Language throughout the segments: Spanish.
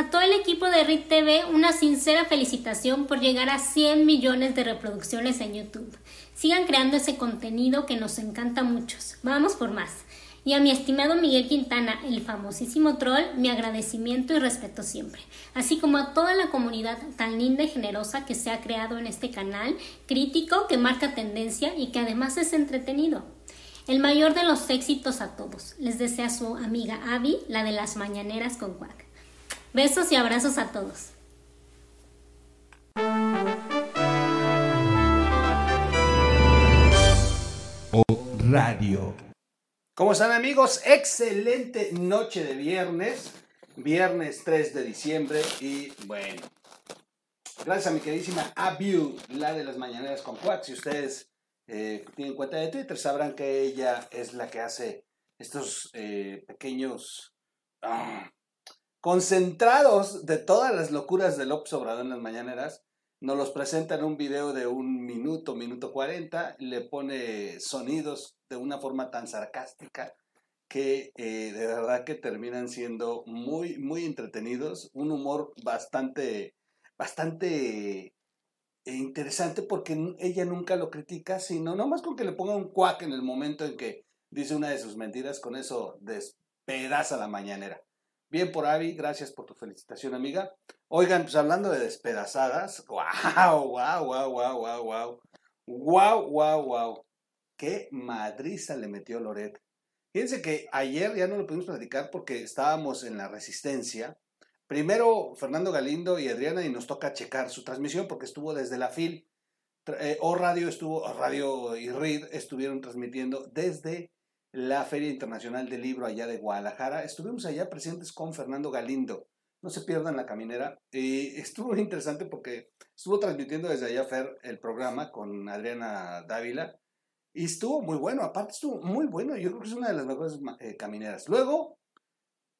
A todo el equipo de RIT TV, una sincera felicitación por llegar a 100 millones de reproducciones en YouTube. Sigan creando ese contenido que nos encanta a muchos. Vamos por más. Y a mi estimado Miguel Quintana, el famosísimo troll, mi agradecimiento y respeto siempre, así como a toda la comunidad tan linda y generosa que se ha creado en este canal, crítico, que marca tendencia y que además es entretenido. El mayor de los éxitos a todos. Les desea su amiga Abby, la de las mañaneras con Quack. Besos y abrazos a todos. O Radio. ¿Cómo están amigos? Excelente noche de viernes. Viernes 3 de diciembre. Y bueno. Gracias a mi queridísima Abiu, la de las mañaneras con Quack. Si ustedes eh, tienen cuenta de Twitter, sabrán que ella es la que hace estos eh, pequeños ah, concentrados de todas las locuras de López Obrador en las mañaneras. Nos los presenta en un video de un minuto, minuto cuarenta, le pone sonidos de una forma tan sarcástica que eh, de verdad que terminan siendo muy, muy entretenidos, un humor bastante, bastante eh, interesante porque ella nunca lo critica, sino nomás con que le ponga un cuac en el momento en que dice una de sus mentiras, con eso despedaza la mañanera. Bien por Avi, gracias por tu felicitación, amiga. Oigan, pues hablando de despedazadas, wow, wow, wow, wow, wow, wow. Wow, wow, wow. Qué madriza le metió Loret. Fíjense que ayer ya no lo pudimos platicar porque estábamos en la resistencia. Primero Fernando Galindo y Adriana y nos toca checar su transmisión porque estuvo desde la FIL. Eh, o Radio estuvo, o Radio y RID estuvieron transmitiendo desde la Feria Internacional del Libro allá de Guadalajara. Estuvimos allá presentes con Fernando Galindo. No se pierdan la caminera. Y estuvo interesante porque estuvo transmitiendo desde allá Fer el programa con Adriana Dávila. Y estuvo muy bueno, aparte estuvo muy bueno. Yo creo que es una de las mejores eh, camineras. Luego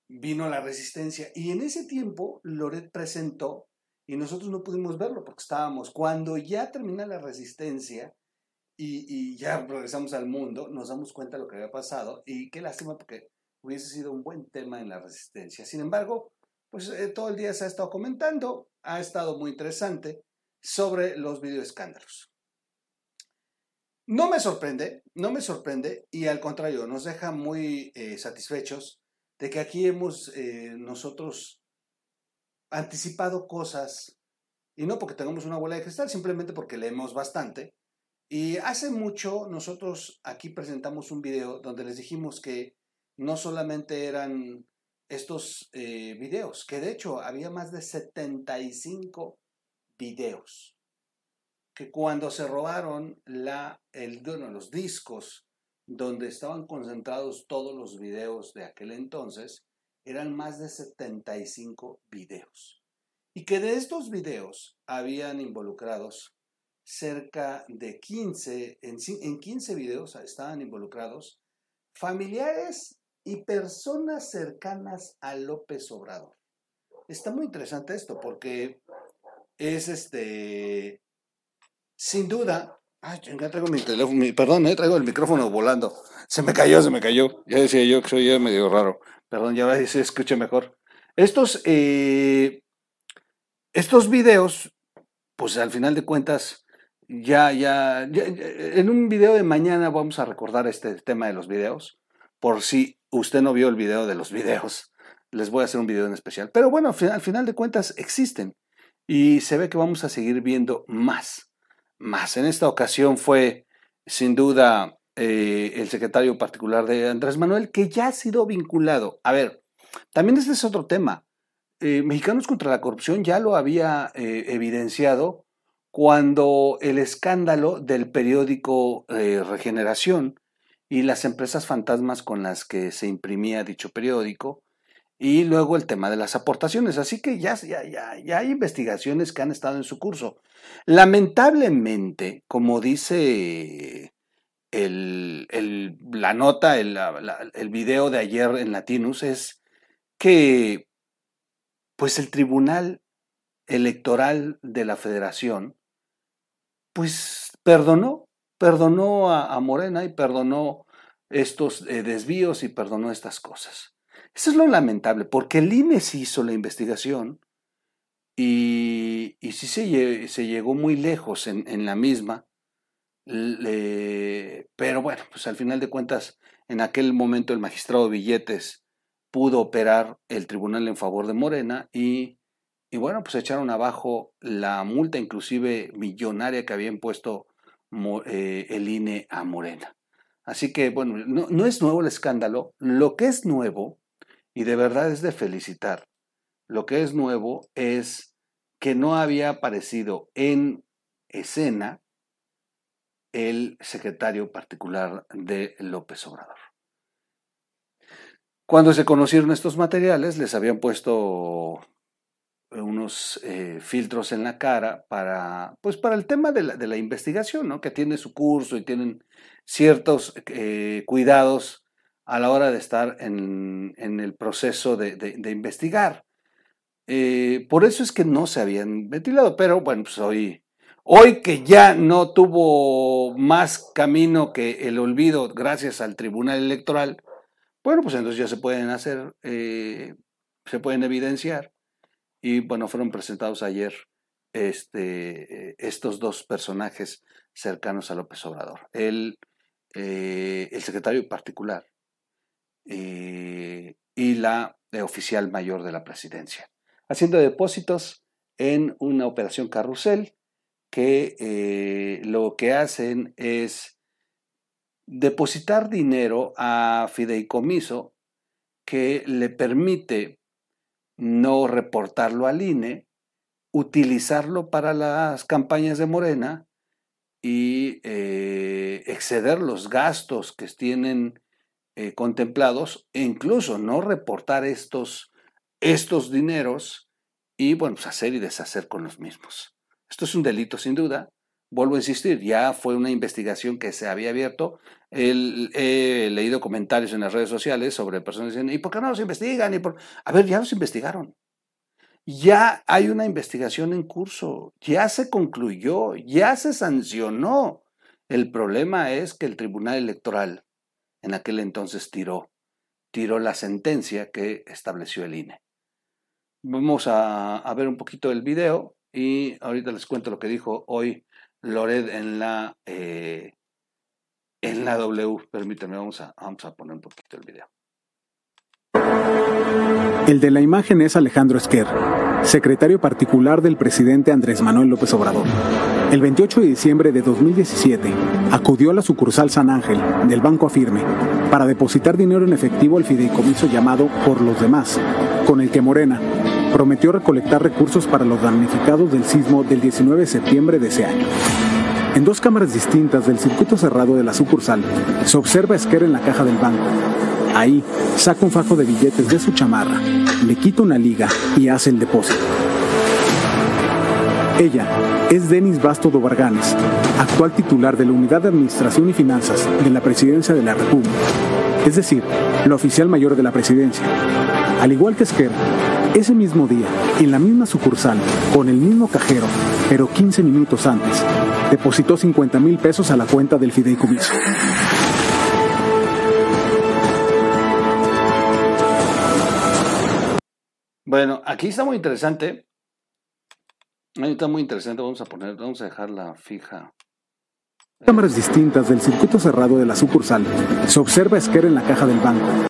vino la resistencia y en ese tiempo Loret presentó y nosotros no pudimos verlo porque estábamos. Cuando ya termina la resistencia, y, ya regresamos al mundo, nos damos cuenta de lo que había pasado y qué lástima porque hubiese sido un buen tema en la resistencia. Sin embargo, pues eh, todo el día se ha estado comentando, ha estado muy interesante sobre los videoescándalos. No me sorprende, no me sorprende y al contrario, nos deja muy eh, satisfechos de que aquí hemos eh, nosotros anticipado cosas y no porque tengamos una bola de cristal, simplemente porque leemos bastante y hace mucho nosotros aquí presentamos un video donde les dijimos que no solamente eran estos eh, videos, que de hecho había más de 75 videos, que cuando se robaron la, el, los discos donde estaban concentrados todos los videos de aquel entonces, eran más de 75 videos. Y que de estos videos habían involucrados cerca de 15, en, en 15 videos estaban involucrados familiares y personas cercanas a López Obrador. Está muy interesante esto porque es este, sin duda, ay, ya traigo mi teléfono, perdón, eh, traigo el micrófono volando. Se me cayó, se me cayó. Ya decía yo que soy medio raro. Perdón, ya se escucha mejor. Estos, eh, estos videos, pues al final de cuentas, ya, ya, en un video de mañana vamos a recordar este tema de los videos. Por si usted no vio el video de los videos, les voy a hacer un video en especial. Pero bueno, al final, de cuentas existen y se ve que vamos a seguir viendo más, más. En esta ocasión fue sin duda eh, el secretario particular de Andrés Manuel, que ya ha sido vinculado. A ver, también este es otro tema. Eh, Mexicanos contra la Corrupción ya lo había eh, evidenciado cuando el escándalo del periódico eh, Regeneración y las empresas fantasmas con las que se imprimía dicho periódico, y luego el tema de las aportaciones. Así que ya, ya, ya, hay investigaciones que han estado en su curso. Lamentablemente, como dice el, la nota, el, el video de ayer en Latinus, es que pues el Tribunal Electoral de la Federación pues perdonó, perdonó a, Morena y perdonó estos eh, desvíos y perdonó estas cosas. Eso es lo lamentable, porque el INE sí hizo la investigación y, y sí se, llegó muy lejos en, la misma, pero bueno, pues al final de cuentas, en aquel momento el magistrado Billetes pudo operar el tribunal en favor de Morena y, y bueno, pues echaron abajo la multa inclusive millonaria que había impuesto eh, el INE a Morena. Así que bueno, no, no es nuevo el escándalo, lo que es nuevo, y de verdad es de felicitar, lo que es nuevo es que no había aparecido en escena el secretario particular de López Obrador. Cuando se conocieron estos materiales, les habían puesto unos eh, filtros en la cara para, pues para el tema de la, investigación, ¿no? que tiene su curso y tienen ciertos eh, cuidados a la hora de estar en, el proceso de, investigar. Eh, por eso es que no se habían ventilado, pero bueno, pues hoy Hoy que ya no tuvo más camino que el olvido gracias al Tribunal Electoral, bueno, pues entonces ya se pueden hacer, se pueden evidenciar. Y bueno, fueron presentados ayer este, estos dos personajes cercanos a López Obrador. El, eh, el secretario particular eh, y la oficial mayor de la presidencia, haciendo depósitos en una operación carrusel que eh, lo que hacen es depositar dinero a fideicomiso que le permite no reportarlo al INE, utilizarlo para las campañas de Morena y eh, exceder los gastos que tienen eh, contemplados e incluso no reportar estos, estos dineros y bueno, pues hacer y deshacer con los mismos. Esto es un delito sin duda. Vuelvo a insistir, ya fue una investigación que se había abierto. he leído comentarios en las redes sociales sobre personas dicen, ¿y por qué no los investigan? ¿Y por... A ver, ya los investigaron. Ya hay una investigación en curso, ya se concluyó, ya se sancionó. El problema es que el Tribunal Electoral en aquel entonces tiró, tiró la sentencia que estableció el INE. Vamos a, a ver un poquito el video y ahorita les cuento lo que dijo hoy Lored en la, eh, en la W. Permítanme, vamos a, vamos a poner un poquito el video. El de la imagen es Alejandro Esquer, secretario particular del presidente Andrés Manuel López Obrador. El 28 de diciembre de 2017 acudió a la sucursal San Ángel del Banco Afirme para depositar dinero en efectivo al fideicomiso llamado Por los Demás, con el que Morena prometió recolectar recursos para los damnificados del sismo del 19 de septiembre de ese año. En dos cámaras distintas del circuito cerrado de la sucursal, se observa a Esquer en la caja del banco. Ahí, saca un fajo de billetes de su chamarra, le quita una liga y hace el depósito. Ella es Denis Basto Dobarganes, actual titular de la Unidad de Administración y Finanzas de la Presidencia de la República, es decir, la oficial mayor de la presidencia. Al igual que Esquer, ese mismo día, en la misma sucursal, con el mismo cajero, pero 15 minutos antes, depositó 50 mil pesos a la cuenta del fideicomiso. Bueno, aquí está muy interesante. Ahí está muy interesante. Vamos a poner, vamos a dejarla fija. Cámaras distintas del circuito cerrado de la sucursal. Se observa Esquer en la caja del banco.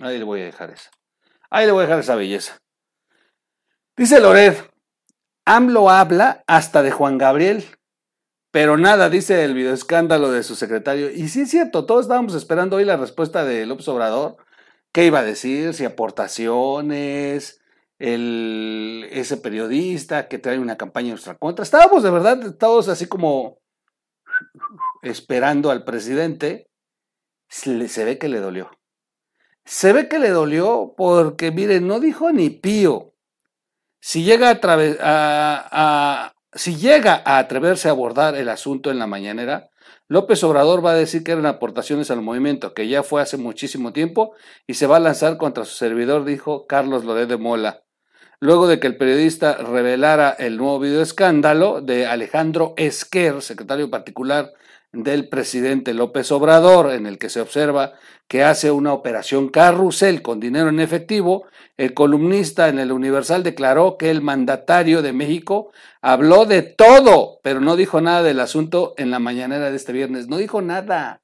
Ahí le voy a dejar esa. Ahí le voy a dejar esa belleza. Dice Lored, AMLO habla hasta de Juan Gabriel, pero nada, dice el videoescándalo de su secretario. Y sí es cierto, todos estábamos esperando hoy la respuesta de López Obrador. ¿Qué iba a decir? Si aportaciones, ese periodista que trae una campaña en nuestra contra. Estábamos de verdad todos así como esperando al presidente. Se ve que le dolió. Se ve que le dolió porque, miren, no dijo ni pío. Si llega a, si llega a atreverse a abordar el asunto en la mañanera, López Obrador va a decir que eran aportaciones al movimiento, que ya fue hace muchísimo tiempo, y se va a lanzar contra su servidor, dijo Carlos Loret de Mola. Luego de que el periodista revelara el nuevo video escándalo de Alejandro Esquer, secretario particular del presidente López Obrador, en el que se observa que hace una operación carrusel con dinero en efectivo, el columnista en el Universal declaró que el mandatario de México habló de todo, pero no dijo nada del asunto en la mañanera de este viernes. No dijo nada.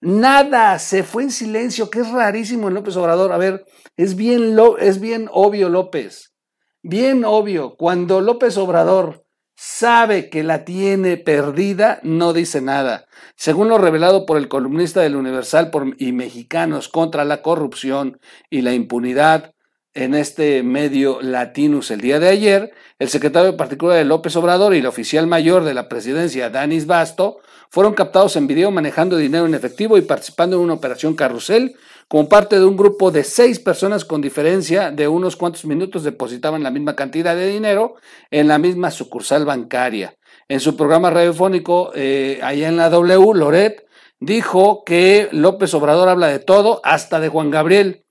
Nada, se fue en silencio, que es rarísimo en López Obrador. A ver, es bien, es bien obvio López, bien obvio. Cuando López Obrador sabe que la tiene perdida, no dice nada. Según lo revelado por el columnista del Universal y Mexicanos contra la corrupción y la impunidad en este medio Latinus el día de ayer, el secretario particular de López Obrador y el oficial mayor de la presidencia, Danis Basto, fueron captados en video manejando dinero en efectivo y participando en una operación carrusel como parte de un grupo de seis personas con diferencia de unos cuantos minutos depositaban la misma cantidad de dinero en la misma sucursal bancaria. En su programa radiofónico eh, allá en la W, Loret dijo que López Obrador habla de todo, hasta de Juan Gabriel,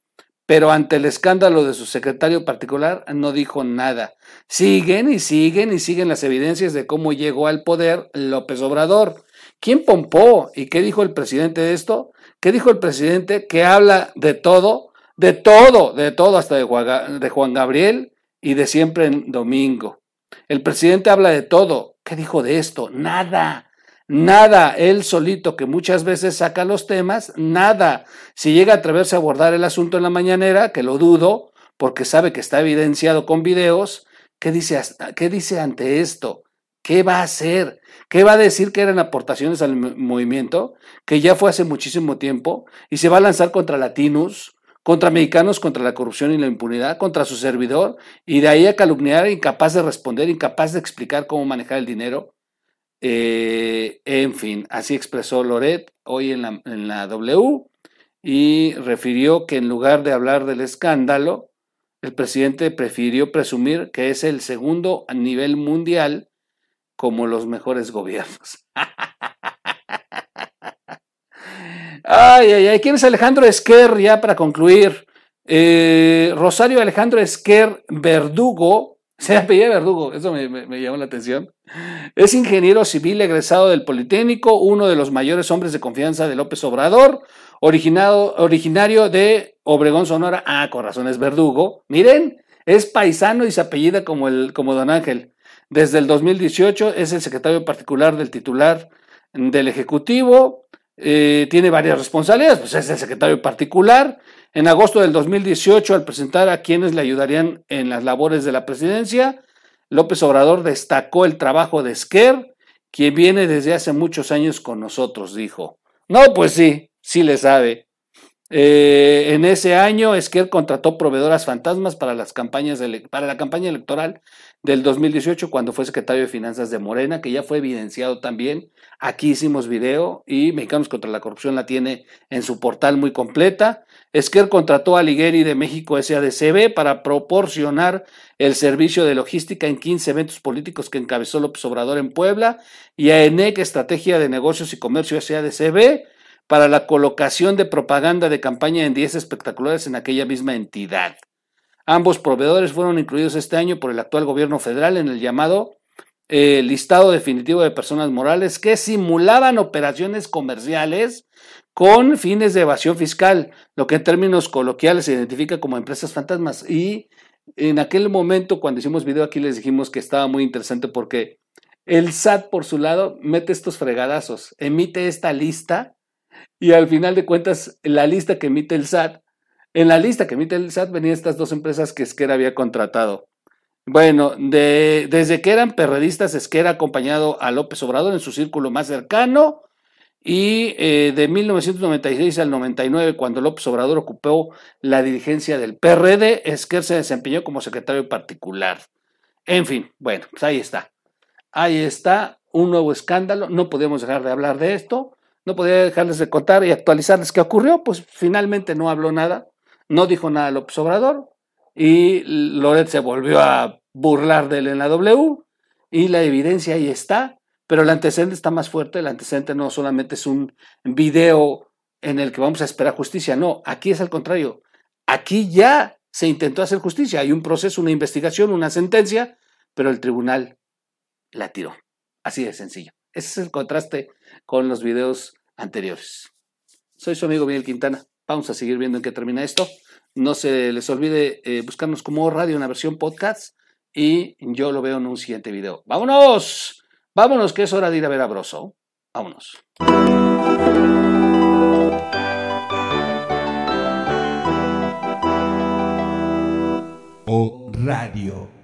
pero ante el escándalo de su secretario particular no dijo nada. Siguen y siguen y siguen las evidencias de cómo llegó al poder López Obrador. ¿Quién pompó y qué dijo el presidente de esto? ¿Qué dijo el presidente? Que habla de todo, de todo, de todo, hasta de Juan Gabriel y de siempre en domingo. El presidente habla de todo. ¿Qué dijo de esto? Nada. Nada, él solito, que muchas veces saca los temas, nada. Si llega a atreverse a abordar el asunto en la mañanera, que lo dudo, porque sabe que está evidenciado con videos, ¿qué dice, qué dice ante esto? ¿Qué va a hacer? ¿Qué va a decir que eran aportaciones al movimiento? Que ya fue hace muchísimo tiempo y se va a lanzar contra latinos, contra mexicanos, contra la corrupción y la impunidad, contra su servidor, y de ahí a calumniar, incapaz de responder, incapaz de explicar cómo manejar el dinero. Eh, en fin, así expresó Loret hoy en la, en la W y refirió que en lugar de hablar del escándalo, el presidente prefirió presumir que es el segundo a nivel mundial como los mejores gobiernos. ay, ay, ay. ¿Quién es Alejandro Esquer? Ya para concluir. Eh, Rosario Alejandro Esquer Verdugo. Se apellida Verdugo, eso me, me, llamó la atención. Es ingeniero civil egresado del Politécnico, uno de los mayores hombres de confianza de López Obrador, originado, originario de Obregón, Sonora. Ah, con razones Verdugo. Miren, es paisano y se apellida como, el, como Don Ángel. Desde el 2018 es el secretario particular del titular del Ejecutivo, eh, tiene varias responsabilidades, pues es el secretario particular. En agosto del 2018, al presentar a quienes le ayudarían en las labores de la presidencia, López Obrador destacó el trabajo de Esquer, quien viene desde hace muchos años con nosotros, dijo. No, pues sí, sí le sabe. Eh, en ese año, Esquer contrató proveedoras fantasmas para, las campañas para la campaña electoral del 2018, cuando fue secretario de Finanzas de Morena, que ya fue evidenciado también. Aquí hicimos video y Mexicanos contra la Corrupción la tiene en su portal muy completa. Esquer contrató a Ligueri de México SADCB para proporcionar el servicio de logística en 15 eventos políticos que encabezó López Obrador en Puebla y a ENEC, Estrategia de Negocios y Comercio SADCB, para la colocación de propaganda de campaña en 10 espectaculares en aquella misma entidad. Ambos proveedores fueron incluidos este año por el actual gobierno federal en el llamado eh, listado definitivo de personas morales que simulaban operaciones comerciales con fines de evasión fiscal, lo que en términos coloquiales se identifica como empresas fantasmas. Y en aquel momento, cuando hicimos video aquí, les dijimos que estaba muy interesante porque el SAT, por su lado, mete estos fregadazos, emite esta lista y al final de cuentas, la lista que emite el SAT, en la lista que emite el SAT venían estas dos empresas que Esquera había contratado. Bueno, de, desde que eran perredistas, Esquera ha acompañado a López Obrador en su círculo más cercano y eh, de 1996 al 99, cuando López Obrador ocupó la dirigencia del PRD, Esquer se desempeñó como secretario particular. En fin, bueno, pues ahí está. Ahí está un nuevo escándalo. No podemos dejar de hablar de esto. No podía dejarles de contar y actualizarles. Qué ocurrió, pues finalmente no habló nada, no dijo nada López Obrador y Loret se volvió a burlar de él en la W y la evidencia ahí está, pero el antecedente está más fuerte, el antecedente no solamente es un video en el que vamos a esperar justicia, no, aquí es al contrario, aquí ya se intentó hacer justicia, hay un proceso, una investigación, una sentencia, pero el tribunal la tiró, así de sencillo. Ese es el contraste con los videos anteriores. Soy su amigo Miguel Quintana. Vamos a seguir viendo en qué termina esto. No se les olvide eh, buscarnos como radio, una versión podcast. Y yo lo veo en un siguiente video. ¡Vámonos! Vámonos, que es hora de ir a ver a Broso. Vámonos. O Radio.